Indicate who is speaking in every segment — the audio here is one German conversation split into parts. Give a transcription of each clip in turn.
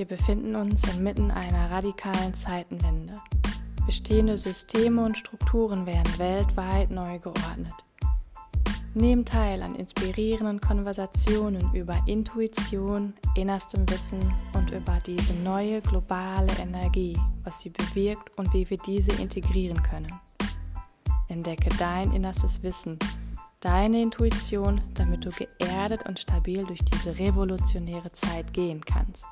Speaker 1: Wir befinden uns inmitten einer radikalen Zeitenwende. Bestehende Systeme und Strukturen werden weltweit neu geordnet. Nehmt teil an inspirierenden Konversationen über Intuition, innerstem Wissen und über diese neue globale Energie, was sie bewirkt und wie wir diese integrieren können. Entdecke dein innerstes Wissen, deine Intuition, damit du geerdet und stabil durch diese revolutionäre Zeit gehen kannst.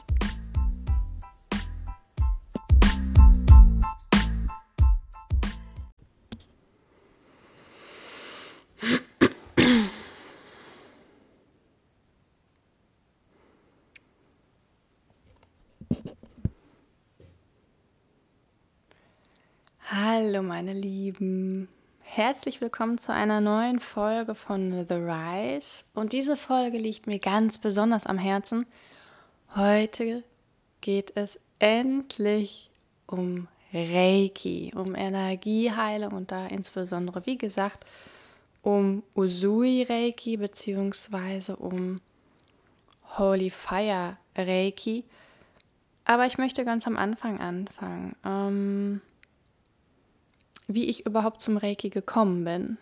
Speaker 1: Meine Lieben, herzlich willkommen zu einer neuen Folge von The Rise. Und diese Folge liegt mir ganz besonders am Herzen. Heute geht es endlich um Reiki, um Energieheilung und da insbesondere, wie gesagt, um Usui Reiki bzw. um Holy Fire Reiki. Aber ich möchte ganz am Anfang anfangen. Ähm, wie ich überhaupt zum Reiki gekommen bin.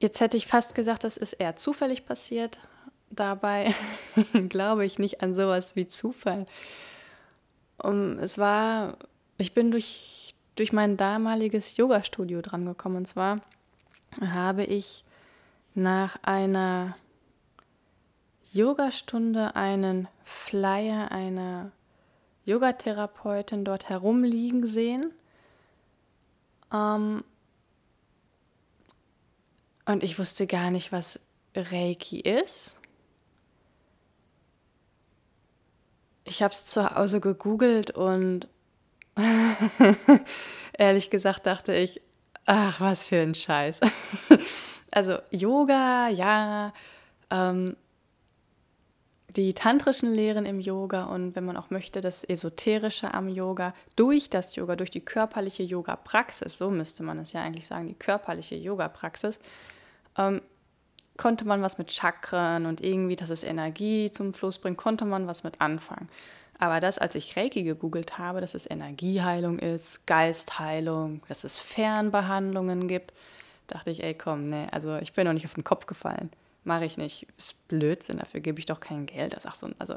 Speaker 1: Jetzt hätte ich fast gesagt, das ist eher zufällig passiert. Dabei glaube ich nicht an sowas wie Zufall. Um, es war, ich bin durch, durch mein damaliges Yoga-Studio drangekommen. Und zwar habe ich nach einer Yogastunde einen Flyer einer Yogatherapeutin dort herumliegen sehen. Ähm, und ich wusste gar nicht, was Reiki ist. Ich habe es zu Hause gegoogelt und ehrlich gesagt dachte ich, ach, was für ein Scheiß. also Yoga, ja, ähm, die tantrischen Lehren im Yoga und wenn man auch möchte, das Esoterische am Yoga durch das Yoga, durch die körperliche Yoga-Praxis, so müsste man es ja eigentlich sagen, die körperliche Yoga-Praxis, ähm, konnte man was mit Chakren und irgendwie, dass es Energie zum Fluss bringt, konnte man was mit anfangen. Aber das, als ich Reiki gegoogelt habe, dass es Energieheilung ist, Geistheilung, dass es Fernbehandlungen gibt, dachte ich, ey komm, ne, also ich bin noch nicht auf den Kopf gefallen mache ich nicht. Ist Blödsinn, dafür gebe ich doch kein Geld. Das so, also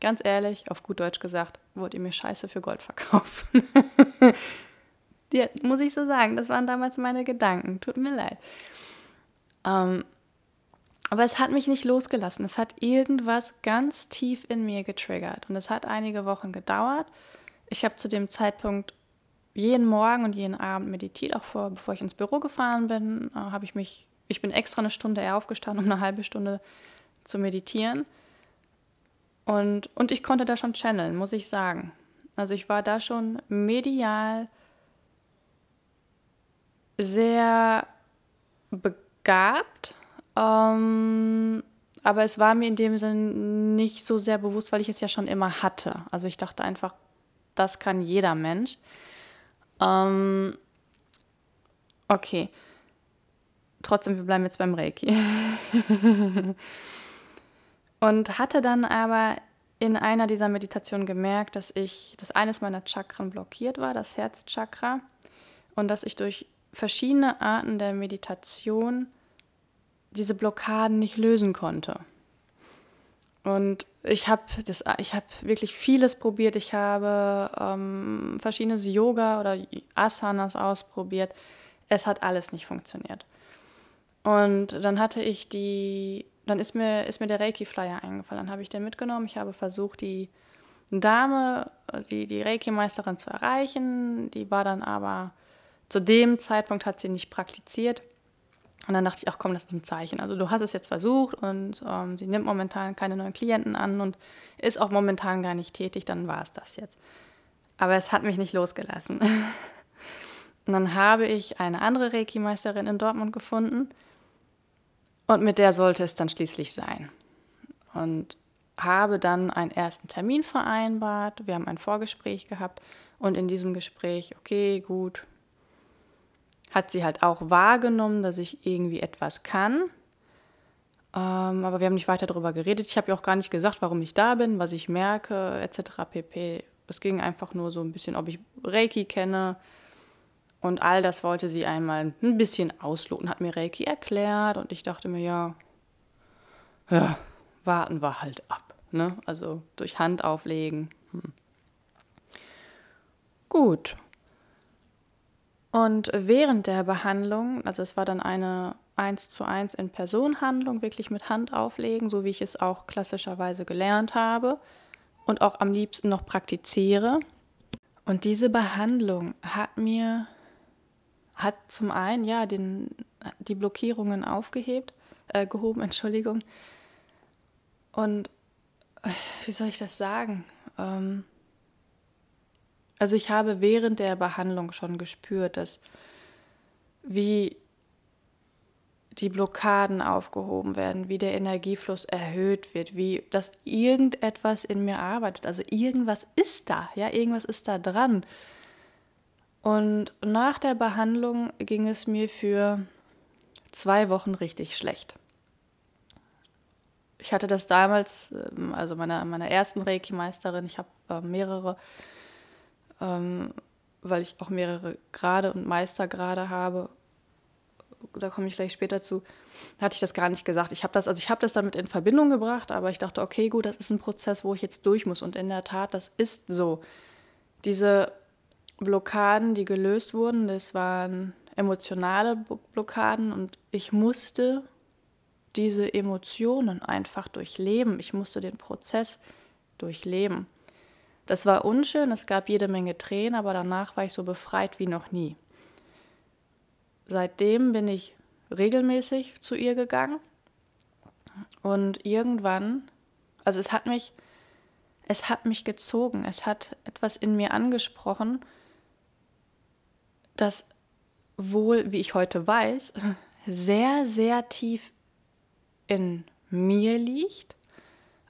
Speaker 1: ganz ehrlich, auf gut Deutsch gesagt, wollt ihr mir Scheiße für Gold verkaufen? ja, muss ich so sagen, das waren damals meine Gedanken. Tut mir leid. Ähm, aber es hat mich nicht losgelassen. Es hat irgendwas ganz tief in mir getriggert. Und es hat einige Wochen gedauert. Ich habe zu dem Zeitpunkt jeden Morgen und jeden Abend meditiert, auch vor, bevor ich ins Büro gefahren bin, äh, habe ich mich ich bin extra eine Stunde eher aufgestanden, um eine halbe Stunde zu meditieren. Und, und ich konnte da schon channeln, muss ich sagen. Also ich war da schon medial sehr begabt. Ähm, aber es war mir in dem Sinn nicht so sehr bewusst, weil ich es ja schon immer hatte. Also ich dachte einfach, das kann jeder Mensch. Ähm, okay trotzdem, wir bleiben jetzt beim Reiki. und hatte dann aber in einer dieser Meditationen gemerkt, dass ich, dass eines meiner Chakren blockiert war, das Herzchakra, und dass ich durch verschiedene Arten der Meditation diese Blockaden nicht lösen konnte. Und ich habe hab wirklich vieles probiert. Ich habe ähm, verschiedenes Yoga oder Asanas ausprobiert. Es hat alles nicht funktioniert. Und dann hatte ich die, dann ist mir, ist mir der Reiki-Flyer eingefallen. Dann habe ich den mitgenommen. Ich habe versucht, die Dame, die, die Reiki-Meisterin zu erreichen. Die war dann aber, zu dem Zeitpunkt hat sie nicht praktiziert. Und dann dachte ich, ach komm, das ist ein Zeichen. Also du hast es jetzt versucht und ähm, sie nimmt momentan keine neuen Klienten an und ist auch momentan gar nicht tätig, dann war es das jetzt. Aber es hat mich nicht losgelassen. und dann habe ich eine andere Reiki-Meisterin in Dortmund gefunden, und mit der sollte es dann schließlich sein. Und habe dann einen ersten Termin vereinbart. Wir haben ein Vorgespräch gehabt und in diesem Gespräch, okay, gut, hat sie halt auch wahrgenommen, dass ich irgendwie etwas kann. Ähm, aber wir haben nicht weiter darüber geredet. Ich habe ja auch gar nicht gesagt, warum ich da bin, was ich merke, etc. pp. Es ging einfach nur so ein bisschen, ob ich Reiki kenne. Und all das wollte sie einmal ein bisschen ausloten, hat mir Reiki erklärt und ich dachte mir, ja, ja, warten wir halt ab. Ne? Also durch Hand auflegen. Hm. Gut. Und während der Behandlung, also es war dann eine 1 zu 1 in Person Handlung, wirklich mit Hand auflegen, so wie ich es auch klassischerweise gelernt habe und auch am liebsten noch praktiziere. Und diese Behandlung hat mir, hat zum einen ja den, die Blockierungen aufgehebt, äh, gehoben, Entschuldigung. Und äh, wie soll ich das sagen? Ähm, also ich habe während der Behandlung schon gespürt, dass wie die Blockaden aufgehoben werden, wie der Energiefluss erhöht wird, wie dass irgendetwas in mir arbeitet. Also irgendwas ist da, ja, irgendwas ist da dran. Und nach der Behandlung ging es mir für zwei Wochen richtig schlecht. Ich hatte das damals, ähm, also meiner, meiner ersten Reiki-Meisterin, ich habe äh, mehrere ähm, weil ich auch mehrere Grade und Meistergrade habe. Da komme ich gleich später zu. Hatte ich das gar nicht gesagt. Ich habe das, also ich habe das damit in Verbindung gebracht, aber ich dachte, okay, gut, das ist ein Prozess, wo ich jetzt durch muss. Und in der Tat, das ist so. Diese Blockaden, die gelöst wurden, das waren emotionale Blockaden und ich musste diese Emotionen einfach durchleben. Ich musste den Prozess durchleben. Das war unschön, es gab jede Menge Tränen, aber danach war ich so befreit wie noch nie. Seitdem bin ich regelmäßig zu ihr gegangen und irgendwann, also es hat mich, es hat mich gezogen, es hat etwas in mir angesprochen, das wohl, wie ich heute weiß, sehr, sehr tief in mir liegt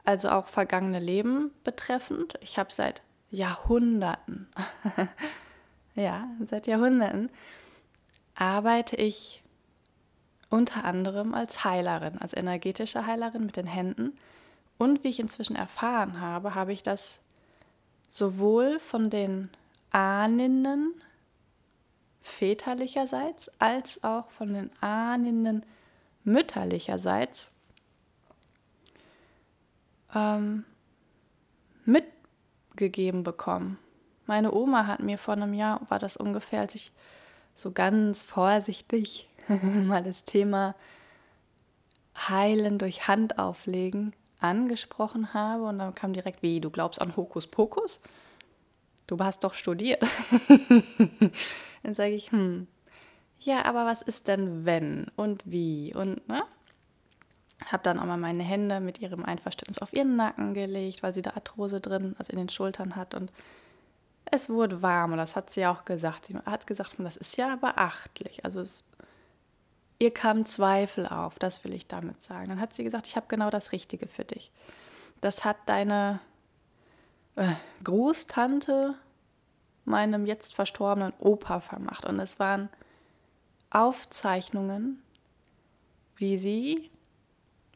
Speaker 1: also auch vergangene Leben betreffend. Ich habe seit Jahrhunderten, ja, seit Jahrhunderten arbeite ich unter anderem als Heilerin, als energetische Heilerin mit den Händen. Und wie ich inzwischen erfahren habe, habe ich das sowohl von den Ahninnen väterlicherseits als auch von den Ahninnen mütterlicherseits ähm, mitgegeben bekommen. Meine Oma hat mir vor einem Jahr, war das ungefähr, als ich so ganz vorsichtig mal das Thema Heilen durch Hand auflegen angesprochen habe und dann kam direkt, wie, du glaubst an Hokuspokus? Du hast doch studiert. dann sage ich, hm, ja, aber was ist denn wenn und wie und, ne? Habe dann auch mal meine Hände mit ihrem Einverständnis auf ihren Nacken gelegt, weil sie da Arthrose drin, also in den Schultern hat. Und es wurde warm und das hat sie auch gesagt. Sie hat gesagt, das ist ja beachtlich. Also es, ihr kam Zweifel auf, das will ich damit sagen. Dann hat sie gesagt, ich habe genau das Richtige für dich. Das hat deine äh, Großtante meinem jetzt verstorbenen Opa vermacht. Und es waren Aufzeichnungen, wie sie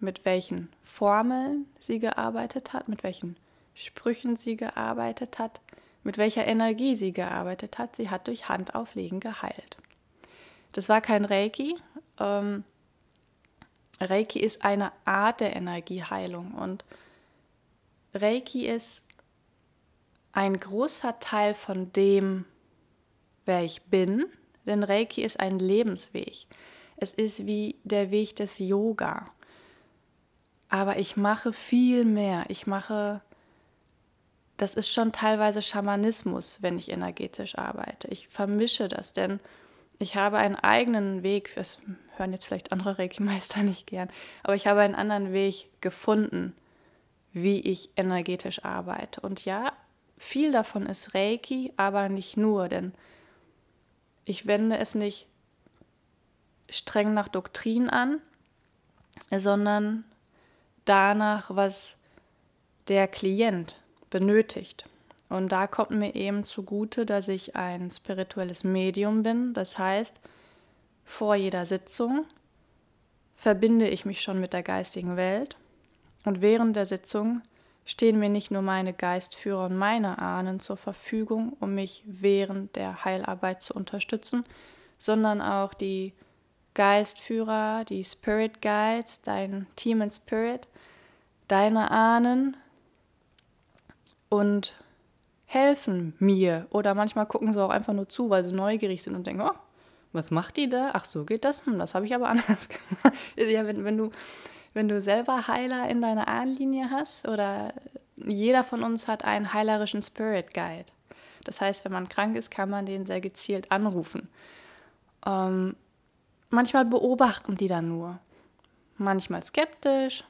Speaker 1: mit welchen Formeln sie gearbeitet hat, mit welchen Sprüchen sie gearbeitet hat, mit welcher Energie sie gearbeitet hat. Sie hat durch Handauflegen geheilt. Das war kein Reiki. Ähm, Reiki ist eine Art der Energieheilung und Reiki ist ein großer Teil von dem, wer ich bin, denn Reiki ist ein Lebensweg. Es ist wie der Weg des Yoga. Aber ich mache viel mehr. Ich mache, das ist schon teilweise Schamanismus, wenn ich energetisch arbeite. Ich vermische das, denn ich habe einen eigenen Weg, das hören jetzt vielleicht andere Reiki-Meister nicht gern, aber ich habe einen anderen Weg gefunden, wie ich energetisch arbeite. Und ja, viel davon ist Reiki, aber nicht nur, denn ich wende es nicht streng nach Doktrin an, sondern danach, was der Klient benötigt. Und da kommt mir eben zugute, dass ich ein spirituelles Medium bin. Das heißt, vor jeder Sitzung verbinde ich mich schon mit der geistigen Welt und während der Sitzung stehen mir nicht nur meine Geistführer und meine Ahnen zur Verfügung, um mich während der Heilarbeit zu unterstützen, sondern auch die Geistführer, die Spirit Guides, dein Team and Spirit, deine Ahnen und helfen mir. Oder manchmal gucken sie auch einfach nur zu, weil sie neugierig sind und denken, oh, was macht die da? Ach, so geht das? Hm, das habe ich aber anders gemacht. ja, wenn, wenn, du, wenn du selber Heiler in deiner Ahnenlinie hast oder jeder von uns hat einen heilerischen Spirit Guide. Das heißt, wenn man krank ist, kann man den sehr gezielt anrufen. Ähm, manchmal beobachten die dann nur. Manchmal skeptisch,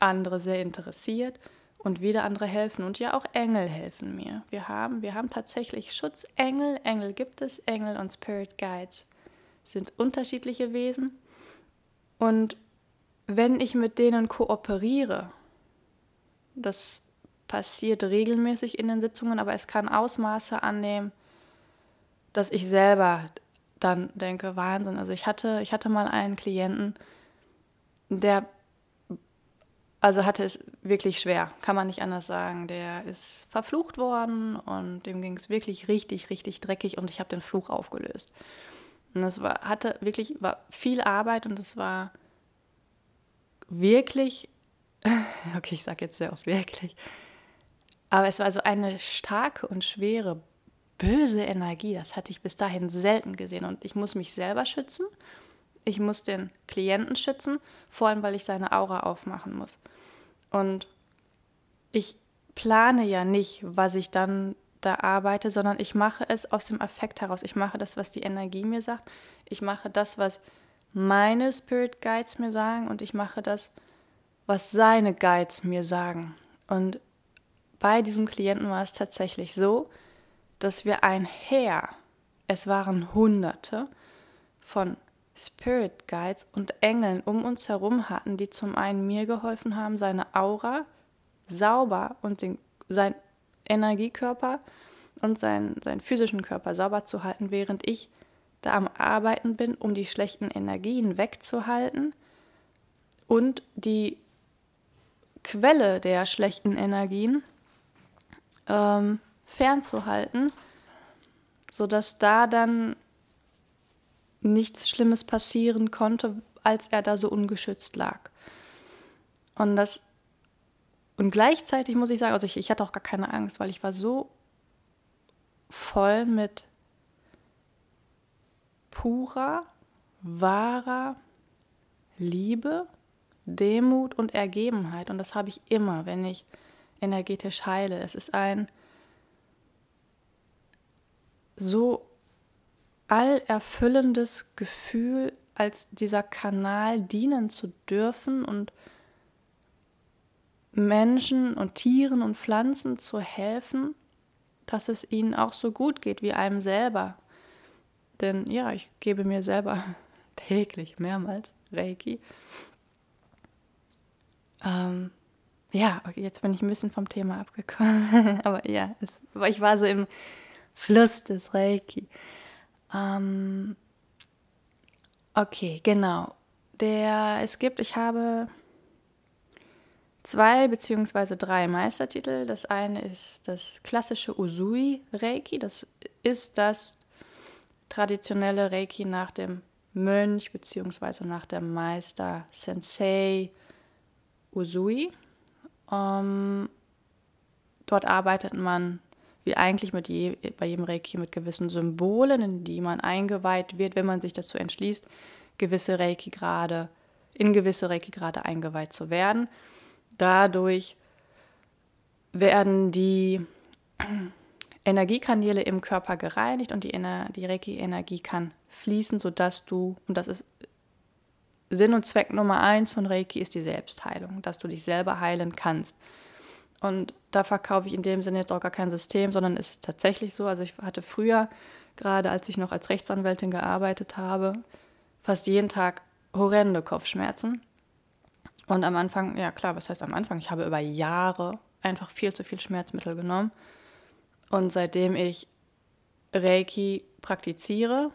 Speaker 1: andere sehr interessiert und wieder andere helfen. Und ja, auch Engel helfen mir. Wir haben, wir haben tatsächlich Schutzengel. Engel gibt es, Engel und Spirit Guides sind unterschiedliche Wesen. Und wenn ich mit denen kooperiere, das passiert regelmäßig in den Sitzungen, aber es kann Ausmaße annehmen, dass ich selber dann denke, Wahnsinn. Also ich hatte, ich hatte mal einen Klienten, der also hatte es wirklich schwer, kann man nicht anders sagen. Der ist verflucht worden und dem ging es wirklich richtig, richtig dreckig und ich habe den Fluch aufgelöst. Und das war, hatte wirklich, war viel Arbeit und es war wirklich, okay, ich sage jetzt sehr oft wirklich, aber es war so eine starke und schwere, böse Energie. Das hatte ich bis dahin selten gesehen und ich muss mich selber schützen ich muss den Klienten schützen, vor allem weil ich seine Aura aufmachen muss. Und ich plane ja nicht, was ich dann da arbeite, sondern ich mache es aus dem Affekt heraus. Ich mache das, was die Energie mir sagt. Ich mache das, was meine Spirit Guides mir sagen und ich mache das, was seine Guides mir sagen. Und bei diesem Klienten war es tatsächlich so, dass wir ein Heer, es waren Hunderte von Spirit Guides und Engeln um uns herum hatten, die zum einen mir geholfen haben, seine Aura sauber und den, sein Energiekörper und seinen, seinen physischen Körper sauber zu halten, während ich da am Arbeiten bin, um die schlechten Energien wegzuhalten und die Quelle der schlechten Energien ähm, fernzuhalten, sodass da dann nichts Schlimmes passieren konnte, als er da so ungeschützt lag. Und das und gleichzeitig muss ich sagen, also ich, ich hatte auch gar keine Angst, weil ich war so voll mit purer, wahrer Liebe, Demut und Ergebenheit. Und das habe ich immer, wenn ich energetisch heile. Es ist ein so allerfüllendes Gefühl, als dieser Kanal dienen zu dürfen und Menschen und Tieren und Pflanzen zu helfen, dass es ihnen auch so gut geht wie einem selber. Denn ja, ich gebe mir selber täglich mehrmals Reiki. Ähm, ja, okay, jetzt bin ich ein bisschen vom Thema abgekommen. Aber ja, es, ich war so im Fluss des Reiki. Ähm, okay, genau. Der, es gibt, ich habe zwei beziehungsweise drei Meistertitel. Das eine ist das klassische Usui Reiki. Das ist das traditionelle Reiki nach dem Mönch beziehungsweise nach dem Meister Sensei Usui. Ähm, dort arbeitet man wie eigentlich mit je, bei jedem Reiki mit gewissen Symbolen, in die man eingeweiht wird, wenn man sich dazu entschließt, gewisse Reiki-Grade, in gewisse Reiki-Grade eingeweiht zu werden. Dadurch werden die Energiekanäle im Körper gereinigt und die, die Reiki-Energie kann fließen, sodass du, und das ist Sinn und Zweck Nummer eins von Reiki, ist die Selbstheilung, dass du dich selber heilen kannst. Und da verkaufe ich in dem Sinne jetzt auch gar kein System, sondern es ist tatsächlich so. Also ich hatte früher, gerade als ich noch als Rechtsanwältin gearbeitet habe, fast jeden Tag horrende Kopfschmerzen. Und am Anfang, ja klar, was heißt am Anfang? Ich habe über Jahre einfach viel zu viel Schmerzmittel genommen. Und seitdem ich Reiki praktiziere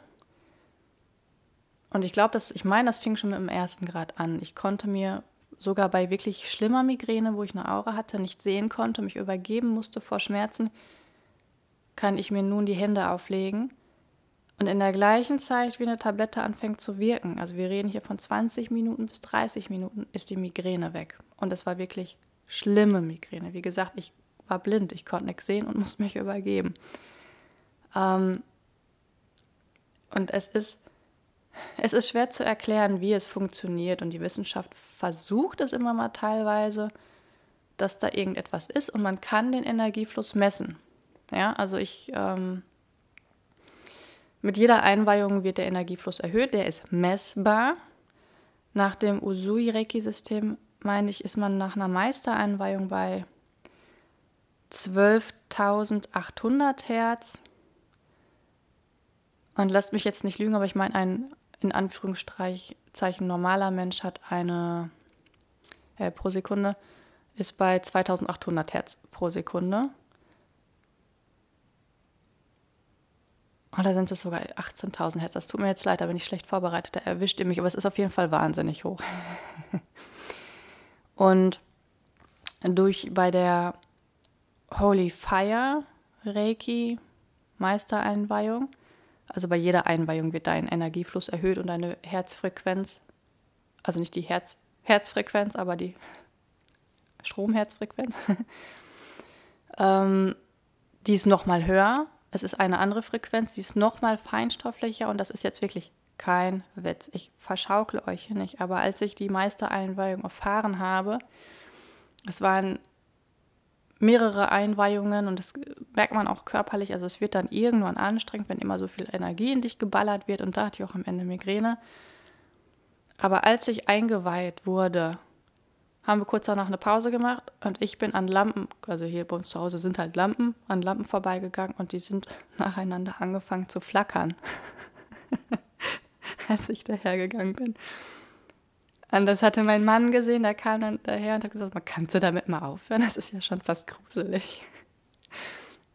Speaker 1: Und ich glaube, ich meine, das fing schon mit dem ersten Grad an. Ich konnte mir sogar bei wirklich schlimmer Migräne, wo ich eine Aura hatte, nicht sehen konnte, mich übergeben musste vor Schmerzen, kann ich mir nun die Hände auflegen und in der gleichen Zeit, wie eine Tablette anfängt zu wirken, also wir reden hier von 20 Minuten bis 30 Minuten, ist die Migräne weg. Und es war wirklich schlimme Migräne. Wie gesagt, ich war blind, ich konnte nichts sehen und musste mich übergeben. Ähm, und es ist, es ist schwer zu erklären, wie es funktioniert. Und die Wissenschaft versucht es immer mal teilweise, dass da irgendetwas ist und man kann den Energiefluss messen. Ja, also ich ähm, mit jeder Einweihung wird der Energiefluss erhöht, der ist messbar. Nach dem Usui-Reiki-System, meine ich, ist man nach einer Meistereinweihung bei 12.800 Hertz. Und lasst mich jetzt nicht lügen, aber ich meine, ein in Anführungszeichen normaler Mensch hat eine äh, pro Sekunde, ist bei 2800 Hertz pro Sekunde. Oder sind es sogar 18.000 Hertz? Das tut mir jetzt leid, da bin ich schlecht vorbereitet. Da erwischt ihr mich, aber es ist auf jeden Fall wahnsinnig hoch. Und durch bei der Holy Fire Reiki Meistereinweihung, also bei jeder Einweihung wird dein Energiefluss erhöht und deine Herzfrequenz, also nicht die Herz, Herzfrequenz, aber die Stromherzfrequenz, ähm, die ist nochmal höher. Es ist eine andere Frequenz, sie ist nochmal feinstofflicher und das ist jetzt wirklich kein Witz. Ich verschaukle euch hier nicht, aber als ich die Meistereinweihung erfahren habe, es waren mehrere Einweihungen und das merkt man auch körperlich. Also es wird dann irgendwann anstrengend, wenn immer so viel Energie in dich geballert wird und da hatte ich auch am Ende Migräne. Aber als ich eingeweiht wurde haben wir kurz danach eine Pause gemacht und ich bin an Lampen, also hier bei uns zu Hause sind halt Lampen, an Lampen vorbeigegangen und die sind nacheinander angefangen zu flackern, als ich dahergegangen bin. Und das hatte mein Mann gesehen, der kam dann daher und hat gesagt, man kannst du damit mal aufhören, das ist ja schon fast gruselig.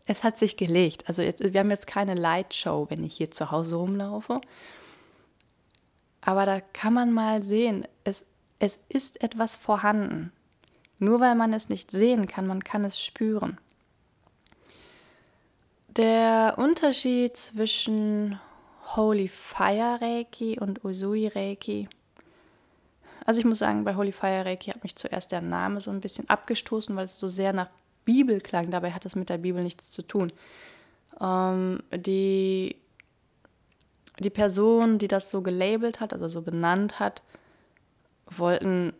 Speaker 1: Es hat sich gelegt. Also jetzt, wir haben jetzt keine Lightshow, wenn ich hier zu Hause rumlaufe. Aber da kann man mal sehen, es es ist etwas vorhanden. Nur weil man es nicht sehen kann, man kann es spüren. Der Unterschied zwischen Holy Fire Reiki und Usui Reiki. Also ich muss sagen, bei Holy Fire Reiki hat mich zuerst der Name so ein bisschen abgestoßen, weil es so sehr nach Bibel klang. Dabei hat es mit der Bibel nichts zu tun. Ähm, die, die Person, die das so gelabelt hat, also so benannt hat, wollten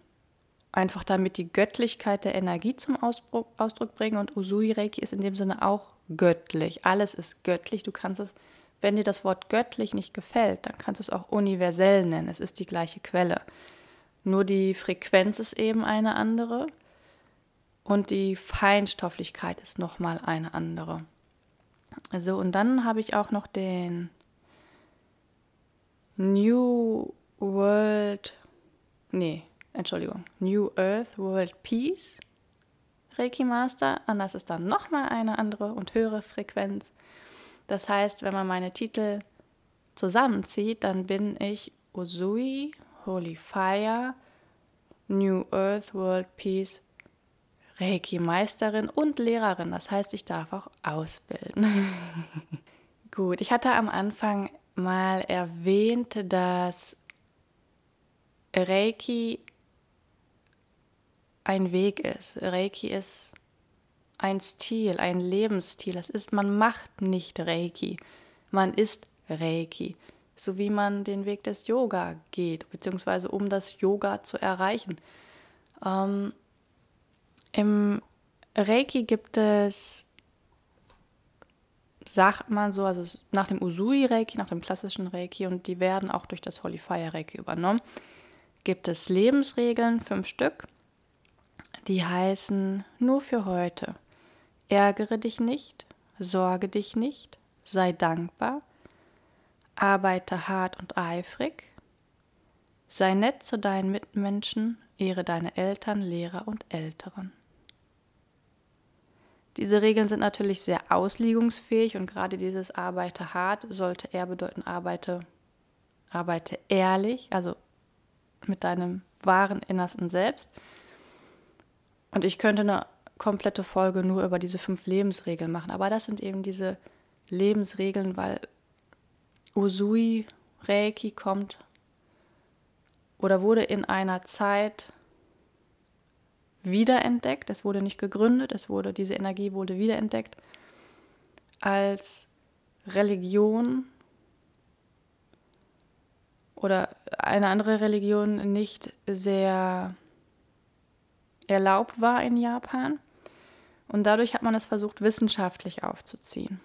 Speaker 1: einfach damit die Göttlichkeit der Energie zum Ausdruck bringen und Usui Reiki ist in dem Sinne auch göttlich. Alles ist göttlich. Du kannst es, wenn dir das Wort göttlich nicht gefällt, dann kannst du es auch universell nennen. Es ist die gleiche Quelle. Nur die Frequenz ist eben eine andere und die Feinstofflichkeit ist nochmal eine andere. So, und dann habe ich auch noch den New World nee, Entschuldigung, New Earth World Peace Reiki Master. Anders ist dann nochmal eine andere und höhere Frequenz. Das heißt, wenn man meine Titel zusammenzieht, dann bin ich Usui, Holy Fire, New Earth World Peace Reiki Meisterin und Lehrerin. Das heißt, ich darf auch ausbilden. Gut, ich hatte am Anfang mal erwähnt, dass Reiki ein Weg ist. Reiki ist ein Stil, ein Lebensstil. Das ist, man macht nicht Reiki, man ist Reiki. So wie man den Weg des Yoga geht, beziehungsweise um das Yoga zu erreichen. Ähm, Im Reiki gibt es, sagt man so, also nach dem Usui-Reiki, nach dem klassischen Reiki, und die werden auch durch das Holy Fire Reiki übernommen gibt es Lebensregeln, fünf Stück, die heißen nur für heute. Ärgere dich nicht, sorge dich nicht, sei dankbar, arbeite hart und eifrig, sei nett zu deinen Mitmenschen, ehre deine Eltern, Lehrer und Älteren. Diese Regeln sind natürlich sehr auslegungsfähig und gerade dieses Arbeite hart sollte eher bedeuten, arbeite arbeite ehrlich, also mit deinem wahren Innersten selbst. Und ich könnte eine komplette Folge nur über diese fünf Lebensregeln machen. Aber das sind eben diese Lebensregeln, weil Usui Reiki kommt oder wurde in einer Zeit wiederentdeckt. Es wurde nicht gegründet, es wurde, diese Energie wurde wiederentdeckt als Religion oder eine andere Religion nicht sehr erlaubt war in Japan. Und dadurch hat man es versucht, wissenschaftlich aufzuziehen.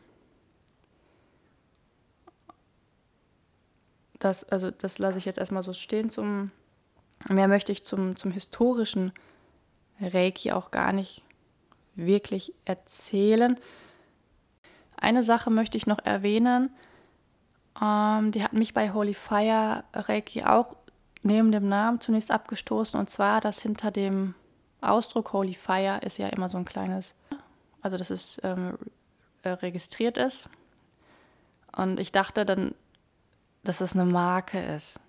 Speaker 1: Das, also das lasse ich jetzt erstmal so stehen. Zum, mehr möchte ich zum, zum historischen Reiki auch gar nicht wirklich erzählen. Eine Sache möchte ich noch erwähnen. Ähm, die hat mich bei Holy Fire Reiki auch neben dem Namen zunächst abgestoßen. Und zwar, dass hinter dem Ausdruck Holy Fire ist ja immer so ein kleines, also dass es ähm, äh, registriert ist. Und ich dachte dann, dass es eine Marke ist.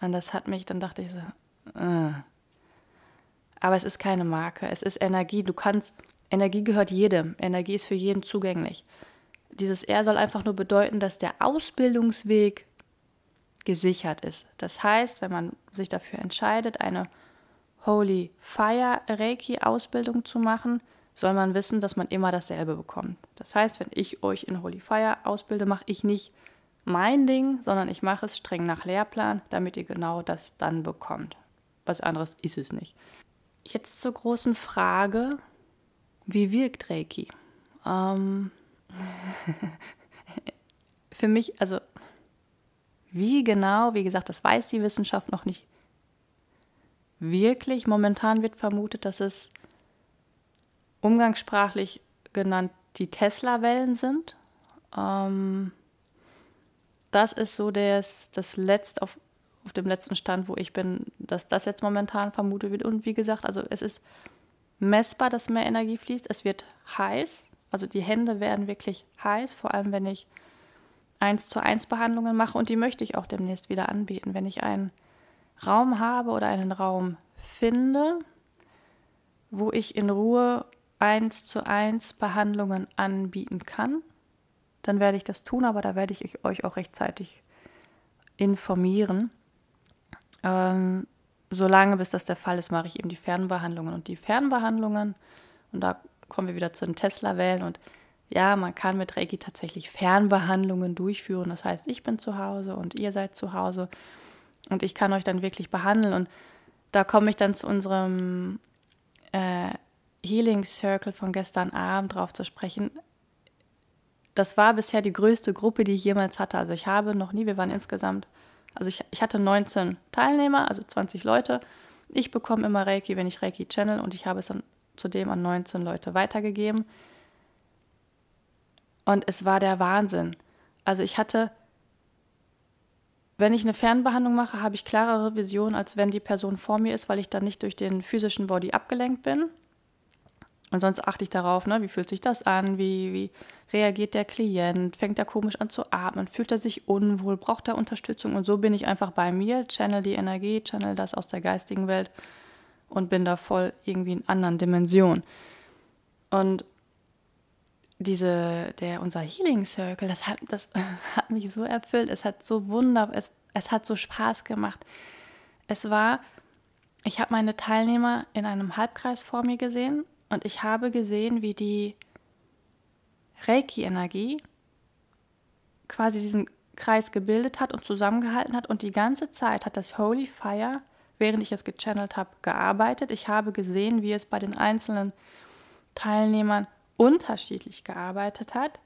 Speaker 1: Und das hat mich, dann dachte ich so, äh. aber es ist keine Marke, es ist Energie. Du kannst, Energie gehört jedem, Energie ist für jeden zugänglich. Dieses R soll einfach nur bedeuten, dass der Ausbildungsweg gesichert ist. Das heißt, wenn man sich dafür entscheidet, eine Holy Fire Reiki Ausbildung zu machen, soll man wissen, dass man immer dasselbe bekommt. Das heißt, wenn ich euch in Holy Fire ausbilde, mache ich nicht mein Ding, sondern ich mache es streng nach Lehrplan, damit ihr genau das dann bekommt. Was anderes ist es nicht. Jetzt zur großen Frage, wie wirkt Reiki? Ähm, für mich, also wie genau, wie gesagt, das weiß die Wissenschaft noch nicht wirklich. Momentan wird vermutet, dass es umgangssprachlich genannt die Tesla-Wellen sind. Ähm, das ist so das, das letzte auf, auf dem letzten Stand, wo ich bin, dass das jetzt momentan vermutet wird. Und wie gesagt, also es ist messbar, dass mehr Energie fließt. Es wird heiß, also die Hände werden wirklich heiß, vor allem wenn ich eins zu eins Behandlungen mache und die möchte ich auch demnächst wieder anbieten. Wenn ich einen Raum habe oder einen Raum finde, wo ich in Ruhe eins zu eins Behandlungen anbieten kann, dann werde ich das tun, aber da werde ich euch auch rechtzeitig informieren. Ähm, solange bis das der Fall ist, mache ich eben die Fernbehandlungen. Und die Fernbehandlungen, und da kommen wir wieder zu den Tesla-Wellen und ja, man kann mit Reiki tatsächlich Fernbehandlungen durchführen. Das heißt, ich bin zu Hause und ihr seid zu Hause und ich kann euch dann wirklich behandeln. Und da komme ich dann zu unserem äh, Healing Circle von gestern Abend drauf zu sprechen. Das war bisher die größte Gruppe, die ich jemals hatte. Also ich habe noch nie, wir waren insgesamt, also ich, ich hatte 19 Teilnehmer, also 20 Leute. Ich bekomme immer Reiki, wenn ich Reiki channel und ich habe es dann zudem an 19 Leute weitergegeben. Und es war der Wahnsinn. Also ich hatte, wenn ich eine Fernbehandlung mache, habe ich klarere Visionen, als wenn die Person vor mir ist, weil ich dann nicht durch den physischen Body abgelenkt bin. Und sonst achte ich darauf, ne, wie fühlt sich das an, wie, wie reagiert der Klient, fängt er komisch an zu atmen, fühlt er sich unwohl, braucht er Unterstützung. Und so bin ich einfach bei mir, channel die Energie, channel das aus der geistigen Welt und bin da voll irgendwie in anderen Dimensionen. Und diese, der, unser Healing Circle, das hat, das hat mich so erfüllt. Es hat so wunderbar, es, es hat so Spaß gemacht. Es war, ich habe meine Teilnehmer in einem Halbkreis vor mir gesehen und ich habe gesehen, wie die Reiki-Energie quasi diesen Kreis gebildet hat und zusammengehalten hat und die ganze Zeit hat das Holy Fire während ich es gechannelt habe, gearbeitet. Ich habe gesehen, wie es bei den einzelnen Teilnehmern unterschiedlich gearbeitet hat.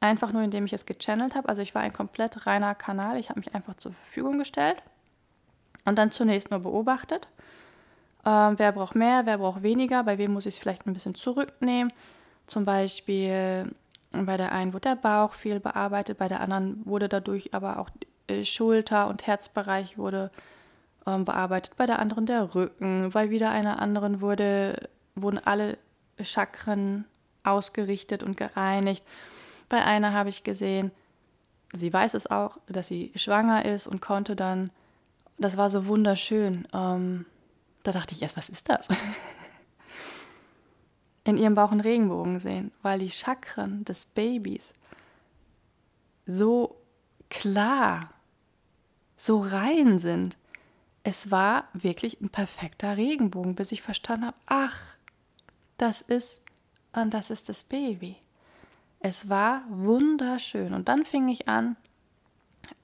Speaker 1: Einfach nur, indem ich es gechannelt habe. Also ich war ein komplett reiner Kanal. Ich habe mich einfach zur Verfügung gestellt und dann zunächst nur beobachtet. Ähm, wer braucht mehr, wer braucht weniger, bei wem muss ich es vielleicht ein bisschen zurücknehmen. Zum Beispiel bei der einen wurde der Bauch viel bearbeitet, bei der anderen wurde dadurch aber auch äh, Schulter- und Herzbereich wurde ähm, bearbeitet, bei der anderen der Rücken, bei wieder einer anderen wurde, wurden alle Chakren ausgerichtet und gereinigt. Bei einer habe ich gesehen, sie weiß es auch, dass sie schwanger ist und konnte dann, das war so wunderschön. Ähm, da dachte ich erst, was ist das? In ihrem Bauch einen Regenbogen sehen, weil die Chakren des Babys so klar, so rein sind. Es war wirklich ein perfekter Regenbogen, bis ich verstanden habe, ach, das ist und das ist das Baby. Es war wunderschön. Und dann fing ich an,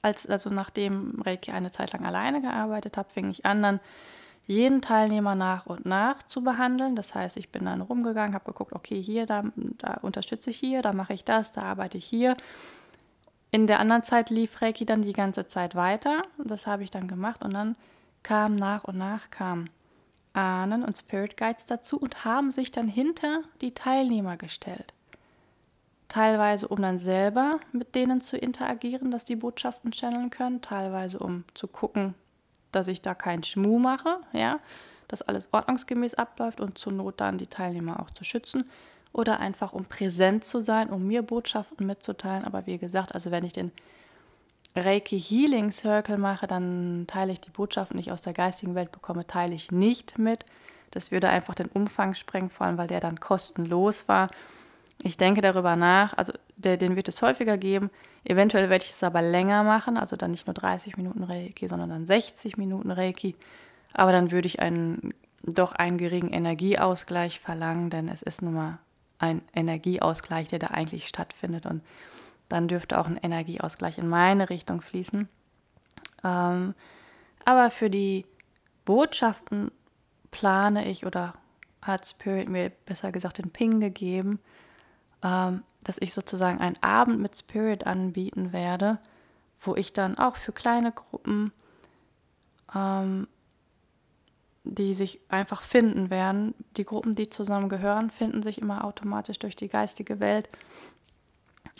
Speaker 1: als, also nachdem Reiki eine Zeit lang alleine gearbeitet habe, fing ich an, dann jeden Teilnehmer nach und nach zu behandeln. Das heißt, ich bin dann rumgegangen, habe geguckt, okay, hier, da, da unterstütze ich hier, da mache ich das, da arbeite ich hier. In der anderen Zeit lief Reiki dann die ganze Zeit weiter. Das habe ich dann gemacht und dann kam nach und nach kam Ahnen und Spirit Guides dazu und haben sich dann hinter die Teilnehmer gestellt. Teilweise, um dann selber mit denen zu interagieren, dass die Botschaften channeln können, teilweise, um zu gucken, dass ich da keinen Schmuh mache, ja, dass alles ordnungsgemäß abläuft und zur Not dann die Teilnehmer auch zu schützen oder einfach um präsent zu sein, um mir Botschaften mitzuteilen. Aber wie gesagt, also wenn ich den Reiki Healing Circle mache, dann teile ich die Botschaften, die ich aus der geistigen Welt bekomme, teile ich nicht mit. Das würde einfach den Umfang sprengen, vor allem weil der dann kostenlos war. Ich denke darüber nach, also der, den wird es häufiger geben. Eventuell werde ich es aber länger machen, also dann nicht nur 30 Minuten Reiki, sondern dann 60 Minuten Reiki. Aber dann würde ich einen, doch einen geringen Energieausgleich verlangen, denn es ist nun mal ein Energieausgleich, der da eigentlich stattfindet. Und dann dürfte auch ein Energieausgleich in meine Richtung fließen. Ähm, aber für die Botschaften plane ich oder hat Spirit mir besser gesagt den Ping gegeben, ähm, dass ich sozusagen einen Abend mit Spirit anbieten werde, wo ich dann auch für kleine Gruppen, ähm, die sich einfach finden werden, die Gruppen, die zusammen gehören, finden sich immer automatisch durch die geistige Welt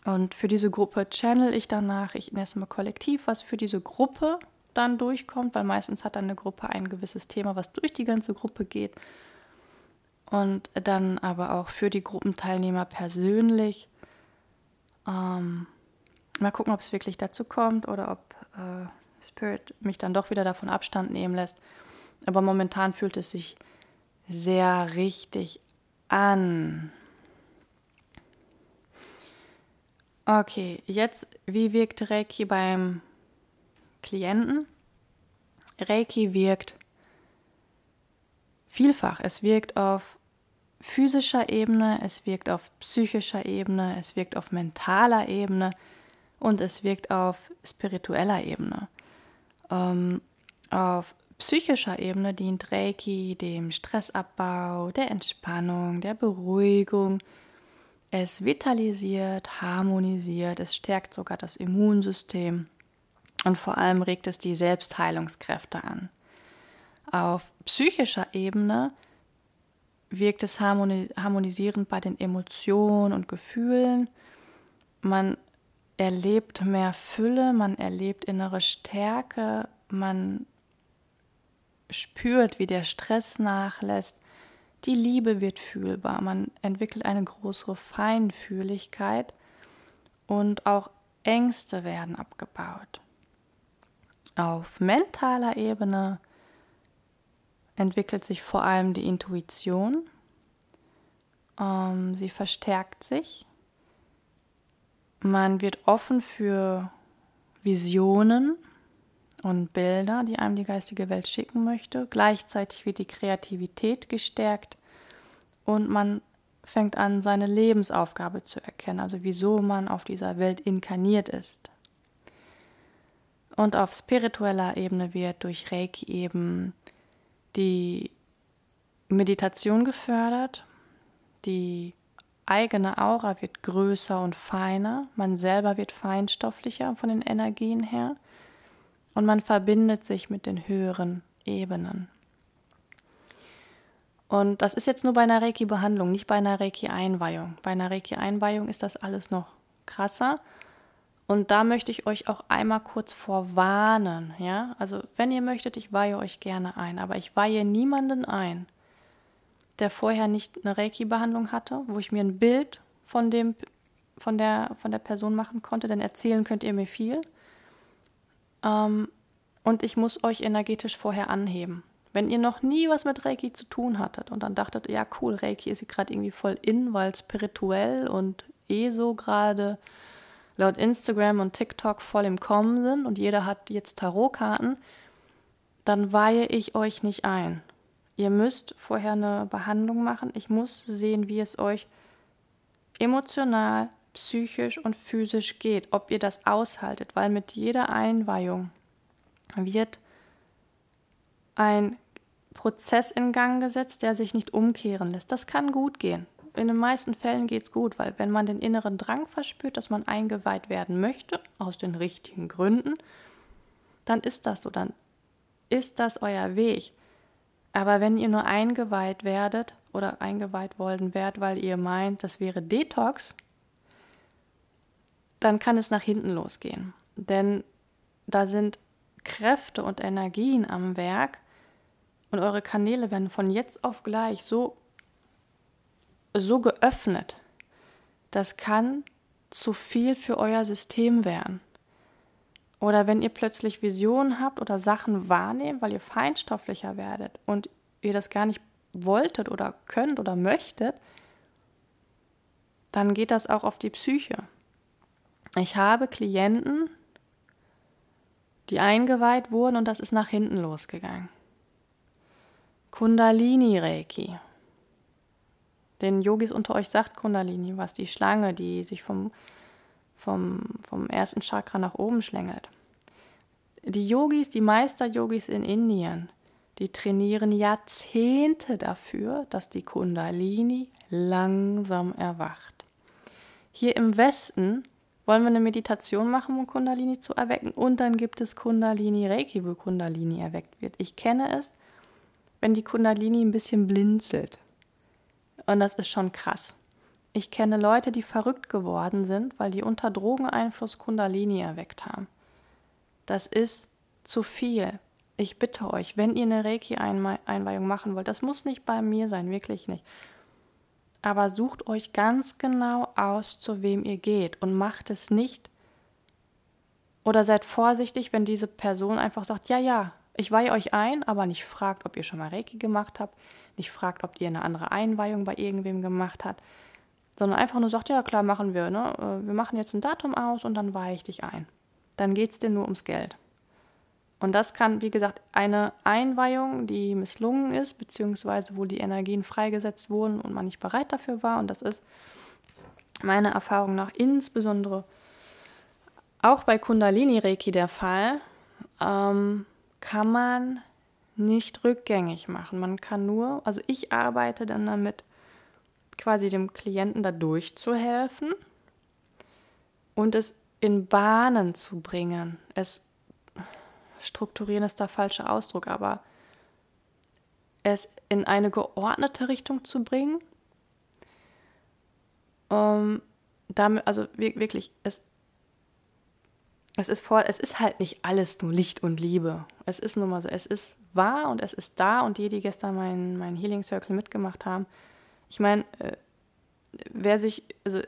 Speaker 1: und für diese Gruppe channel ich danach, ich nenne es mal kollektiv, was für diese Gruppe dann durchkommt, weil meistens hat dann eine Gruppe ein gewisses Thema, was durch die ganze Gruppe geht. Und dann aber auch für die Gruppenteilnehmer persönlich. Ähm, mal gucken, ob es wirklich dazu kommt oder ob äh, Spirit mich dann doch wieder davon Abstand nehmen lässt. Aber momentan fühlt es sich sehr richtig an. Okay, jetzt, wie wirkt Reiki beim Klienten? Reiki wirkt vielfach. Es wirkt auf physischer Ebene, es wirkt auf psychischer Ebene, es wirkt auf mentaler Ebene und es wirkt auf spiritueller Ebene. Ähm, auf psychischer Ebene dient Reiki dem Stressabbau, der Entspannung, der Beruhigung, es vitalisiert, harmonisiert, es stärkt sogar das Immunsystem und vor allem regt es die Selbstheilungskräfte an. Auf psychischer Ebene wirkt es harmonisierend bei den Emotionen und Gefühlen. Man erlebt mehr Fülle, man erlebt innere Stärke, man spürt, wie der Stress nachlässt, die Liebe wird fühlbar, man entwickelt eine größere Feinfühligkeit und auch Ängste werden abgebaut. Auf mentaler Ebene entwickelt sich vor allem die Intuition. Ähm, sie verstärkt sich. Man wird offen für Visionen und Bilder, die einem die geistige Welt schicken möchte. Gleichzeitig wird die Kreativität gestärkt und man fängt an, seine Lebensaufgabe zu erkennen, also wieso man auf dieser Welt inkarniert ist. Und auf spiritueller Ebene wird durch Reiki eben die Meditation gefördert, die eigene Aura wird größer und feiner, man selber wird feinstofflicher von den Energien her und man verbindet sich mit den höheren Ebenen. Und das ist jetzt nur bei einer Reiki-Behandlung, nicht bei einer Reiki-Einweihung. Bei einer Reiki-Einweihung ist das alles noch krasser. Und da möchte ich euch auch einmal kurz vorwarnen, ja? Also, wenn ihr möchtet, ich weihe euch gerne ein, aber ich weihe niemanden ein, der vorher nicht eine Reiki-Behandlung hatte, wo ich mir ein Bild von dem von der, von der Person machen konnte, denn erzählen könnt ihr mir viel. Ähm, und ich muss euch energetisch vorher anheben. Wenn ihr noch nie was mit Reiki zu tun hattet und dann dachtet, ja cool, Reiki ist gerade irgendwie voll in, weil spirituell und eh so gerade laut Instagram und TikTok voll im Kommen sind und jeder hat jetzt Tarotkarten, dann weihe ich euch nicht ein. Ihr müsst vorher eine Behandlung machen. Ich muss sehen, wie es euch emotional, psychisch und physisch geht, ob ihr das aushaltet, weil mit jeder Einweihung wird ein Prozess in Gang gesetzt, der sich nicht umkehren lässt. Das kann gut gehen. In den meisten Fällen geht es gut, weil wenn man den inneren Drang verspürt, dass man eingeweiht werden möchte, aus den richtigen Gründen, dann ist das so, dann ist das euer Weg. Aber wenn ihr nur eingeweiht werdet oder eingeweiht wollen werdet, weil ihr meint, das wäre Detox, dann kann es nach hinten losgehen. Denn da sind Kräfte und Energien am Werk, und eure Kanäle werden von jetzt auf gleich so, so geöffnet. Das kann zu viel für euer System werden. Oder wenn ihr plötzlich Visionen habt oder Sachen wahrnehmt, weil ihr feinstofflicher werdet und ihr das gar nicht wolltet oder könnt oder möchtet, dann geht das auch auf die Psyche. Ich habe Klienten, die eingeweiht wurden und das ist nach hinten losgegangen. Kundalini Reiki. Den Yogis unter euch sagt Kundalini, was die Schlange, die sich vom, vom, vom ersten Chakra nach oben schlängelt. Die Yogis, die Meister-Yogis in Indien, die trainieren Jahrzehnte dafür, dass die Kundalini langsam erwacht. Hier im Westen wollen wir eine Meditation machen, um Kundalini zu erwecken. Und dann gibt es Kundalini Reiki, wo Kundalini erweckt wird. Ich kenne es wenn die Kundalini ein bisschen blinzelt. Und das ist schon krass. Ich kenne Leute, die verrückt geworden sind, weil die unter Drogeneinfluss Kundalini erweckt haben. Das ist zu viel. Ich bitte euch, wenn ihr eine Reiki-Einweihung machen wollt, das muss nicht bei mir sein, wirklich nicht. Aber sucht euch ganz genau aus, zu wem ihr geht und macht es nicht. Oder seid vorsichtig, wenn diese Person einfach sagt, ja, ja, ich weihe euch ein, aber nicht fragt, ob ihr schon mal Reiki gemacht habt, nicht fragt, ob ihr eine andere Einweihung bei irgendwem gemacht habt, sondern einfach nur sagt, ja klar, machen wir, ne? Äh, wir machen jetzt ein Datum aus und dann weihe ich dich ein. Dann geht es dir nur ums Geld. Und das kann, wie gesagt, eine Einweihung, die misslungen ist, beziehungsweise wo die Energien freigesetzt wurden und man nicht bereit dafür war. Und das ist meiner Erfahrung nach insbesondere auch bei Kundalini-Reiki der Fall. Ähm, kann man nicht rückgängig machen. Man kann nur, also ich arbeite dann damit, quasi dem Klienten da durchzuhelfen und es in Bahnen zu bringen. Es strukturieren ist der falsche Ausdruck, aber es in eine geordnete Richtung zu bringen. Um, damit, also wirklich, es es ist, vor, es ist halt nicht alles nur Licht und Liebe. Es ist nun mal so, es ist wahr und es ist da und die, die gestern meinen mein Healing Circle mitgemacht haben, ich meine, äh, wer sich, also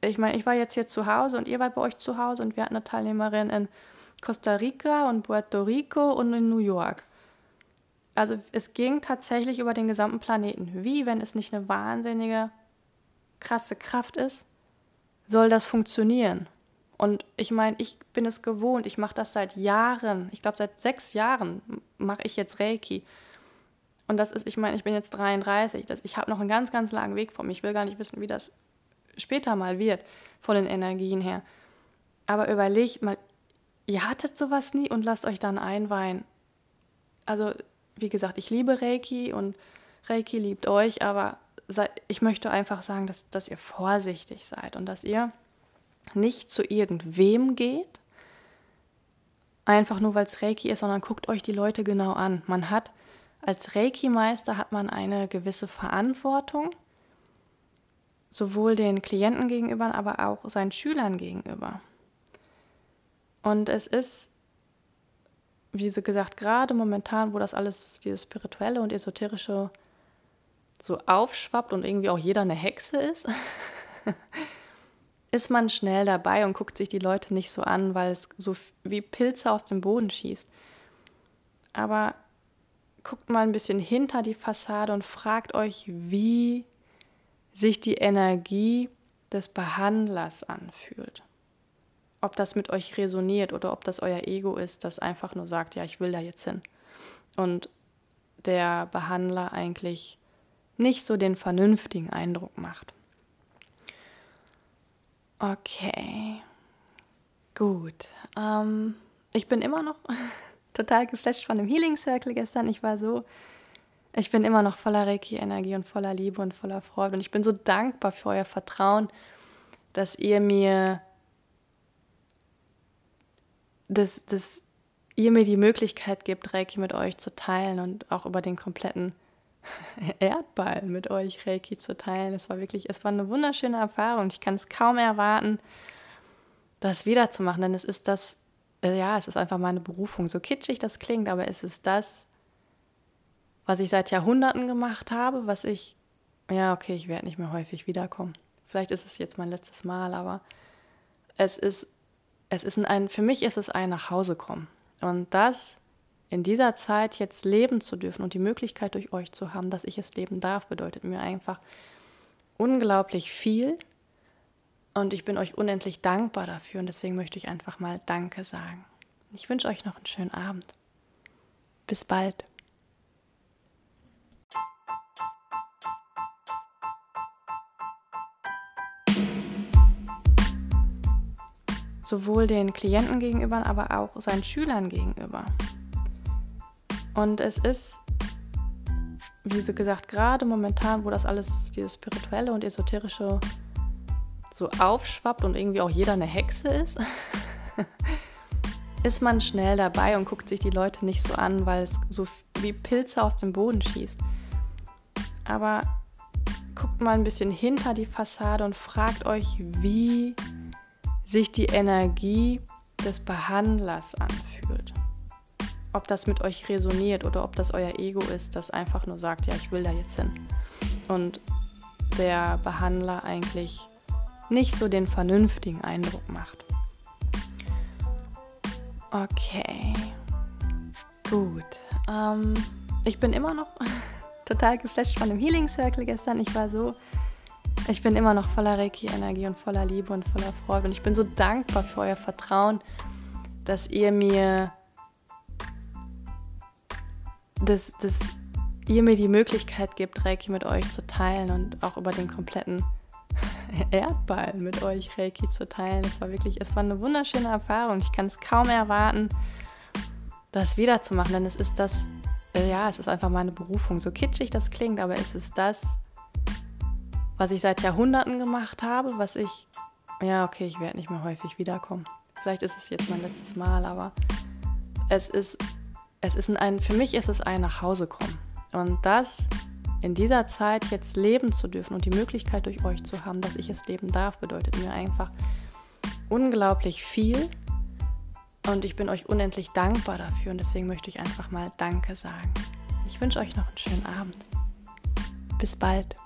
Speaker 1: ich meine, ich war jetzt hier zu Hause und ihr wart bei euch zu Hause und wir hatten eine Teilnehmerin in Costa Rica und Puerto Rico und in New York. Also es ging tatsächlich über den gesamten Planeten. Wie, wenn es nicht eine wahnsinnige, krasse Kraft ist, soll das funktionieren? Und ich meine, ich bin es gewohnt, ich mache das seit Jahren, ich glaube seit sechs Jahren mache ich jetzt Reiki. Und das ist, ich meine, ich bin jetzt 33, das, ich habe noch einen ganz, ganz langen Weg vor mir. Ich will gar nicht wissen, wie das später mal wird, von den Energien her. Aber überlegt mal, ihr hattet sowas nie und lasst euch dann einweihen. Also, wie gesagt, ich liebe Reiki und Reiki liebt euch, aber ich möchte einfach sagen, dass, dass ihr vorsichtig seid und dass ihr nicht zu irgendwem geht, einfach nur weil es Reiki ist, sondern guckt euch die Leute genau an. Man hat als Reiki-Meister hat man eine gewisse Verantwortung, sowohl den Klienten gegenüber, aber auch seinen Schülern gegenüber. Und es ist, wie sie gesagt, gerade momentan, wo das alles, dieses spirituelle und esoterische so aufschwappt und irgendwie auch jeder eine Hexe ist, ist man schnell dabei und guckt sich die Leute nicht so an, weil es so wie Pilze aus dem Boden schießt. Aber guckt mal ein bisschen hinter die Fassade und fragt euch, wie sich die Energie des Behandlers anfühlt. Ob das mit euch resoniert oder ob das euer Ego ist, das einfach nur sagt, ja, ich will da jetzt hin. Und der Behandler eigentlich nicht so den vernünftigen Eindruck macht. Okay, gut. Ähm, ich bin immer noch total geflasht von dem Healing Circle gestern. Ich war so, ich bin immer noch voller Reiki-Energie und voller Liebe und voller Freude. Und ich bin so dankbar für euer Vertrauen, dass ihr mir, dass, dass ihr mir die Möglichkeit gibt, Reiki mit euch zu teilen und auch über den kompletten Erdball mit euch Reiki zu teilen. Es war wirklich, es war eine wunderschöne Erfahrung. Ich kann es kaum erwarten, das wiederzumachen, denn es ist das, äh, ja, es ist einfach meine Berufung. So kitschig das klingt, aber es ist das, was ich seit Jahrhunderten gemacht habe, was ich, ja, okay, ich werde nicht mehr häufig wiederkommen. Vielleicht ist es jetzt mein letztes Mal, aber es ist, es ist ein, für mich ist es ein Nachhausekommen. Und das in dieser Zeit jetzt leben zu dürfen und die Möglichkeit durch euch zu haben, dass ich es leben darf, bedeutet mir einfach unglaublich viel. Und ich bin euch unendlich dankbar dafür und deswegen möchte ich einfach mal Danke sagen. Ich wünsche euch noch einen schönen Abend. Bis bald. sowohl den Klienten gegenüber, aber auch seinen Schülern gegenüber. Und es ist, wie so gesagt, gerade momentan, wo das alles, dieses Spirituelle und Esoterische so aufschwappt und irgendwie auch jeder eine Hexe ist, ist man schnell dabei und guckt sich die Leute nicht so an, weil es so wie Pilze aus dem Boden schießt. Aber guckt mal ein bisschen hinter die Fassade und fragt euch, wie sich die Energie des Behandlers anfühlt ob das mit euch resoniert oder ob das euer Ego ist, das einfach nur sagt, ja, ich will da jetzt hin. Und der Behandler eigentlich nicht so den vernünftigen Eindruck macht. Okay, gut. Ähm, ich bin immer noch total geflasht von dem Healing Circle gestern. Ich war so, ich bin immer noch voller Reiki-Energie und voller Liebe und voller Freude. Und ich bin so dankbar für euer Vertrauen, dass ihr mir dass, dass ihr mir die Möglichkeit gibt, Reiki mit euch zu teilen und auch über den kompletten Erdball mit euch Reiki zu teilen. Es war wirklich, es war eine wunderschöne Erfahrung. Ich kann es kaum erwarten, das wiederzumachen, denn es ist das, äh, ja, es ist einfach meine Berufung. So kitschig das klingt, aber es ist das, was ich seit Jahrhunderten gemacht habe, was ich, ja, okay, ich werde nicht mehr häufig wiederkommen. Vielleicht ist es jetzt mein letztes Mal, aber es ist es ist ein, für mich ist es ein Nachhausekommen. Und das in dieser Zeit jetzt leben zu dürfen und die Möglichkeit durch euch zu haben, dass ich es leben darf, bedeutet mir einfach unglaublich viel. Und ich bin euch unendlich dankbar dafür und deswegen möchte ich einfach mal Danke sagen. Ich wünsche euch noch einen schönen Abend. Bis bald.